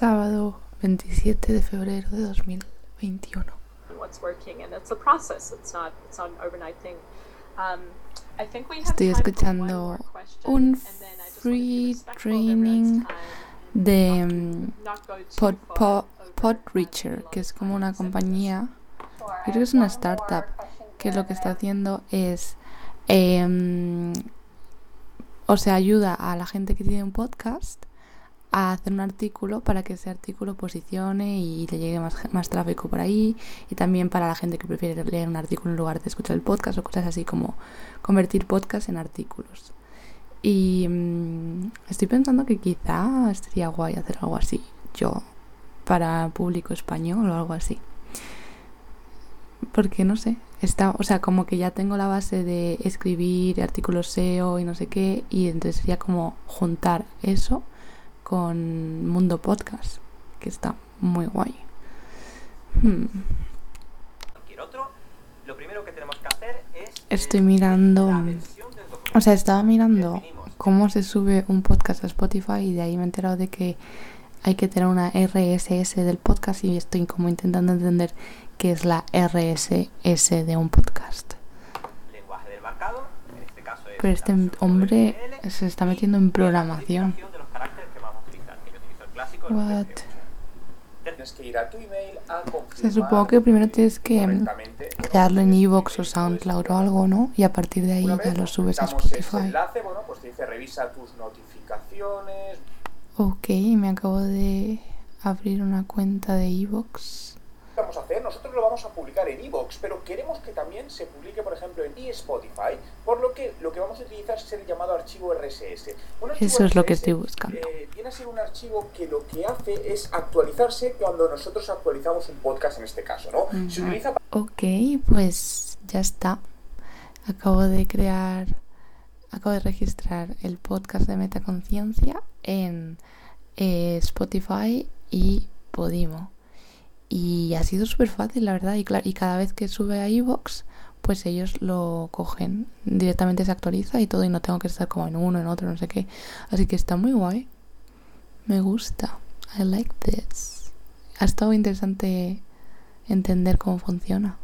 sábado 27 de febrero de 2021. Um, Estoy escuchando un free training de um, Pod, Podreacher, que es como una compañía, creo que es una startup, que lo que está haciendo es, eh, o sea, ayuda a la gente que tiene un podcast a hacer un artículo para que ese artículo posicione y le llegue más, más tráfico por ahí y también para la gente que prefiere leer un artículo en lugar de escuchar el podcast o cosas así como convertir podcast en artículos. Y mm, estoy pensando que quizá estaría guay hacer algo así, yo, para público español o algo así. Porque no sé, está, o sea, como que ya tengo la base de escribir artículos SEO y no sé qué, y entonces sería como juntar eso con Mundo Podcast, que está muy guay. Hmm. Estoy mirando, o sea, estaba mirando cómo se sube un podcast a Spotify y de ahí me he enterado de que hay que tener una RSS del podcast y estoy como intentando entender qué es la RSS de un podcast. Pero este hombre se está metiendo en programación. What? Se supongo que primero tienes que crearlo en Evox o SoundCloud o algo, ¿no? Y a partir de ahí ya lo subes a Spotify. Enlace, bueno, pues te dice revisa tus notificaciones. Ok, me acabo de abrir una cuenta de Evox vamos a hacer? Nosotros lo vamos a publicar en Evox, pero queremos que también se publique, por ejemplo, en Spotify, por lo que lo que vamos a utilizar es el llamado archivo RSS. Eso es lo que estoy buscando. Eh, a ser un archivo que lo que hace es actualizarse cuando nosotros actualizamos un podcast en este caso, ¿no? Se utiliza Ok, pues ya está. Acabo de crear, acabo de registrar el podcast de Metaconciencia en eh, Spotify y Podimo. Y ha sido súper fácil, la verdad. Y, y cada vez que sube a iVoox, pues ellos lo cogen. Directamente se actualiza y todo. Y no tengo que estar como en uno, en otro, no sé qué. Así que está muy guay. Me gusta. I like this. Ha estado interesante entender cómo funciona.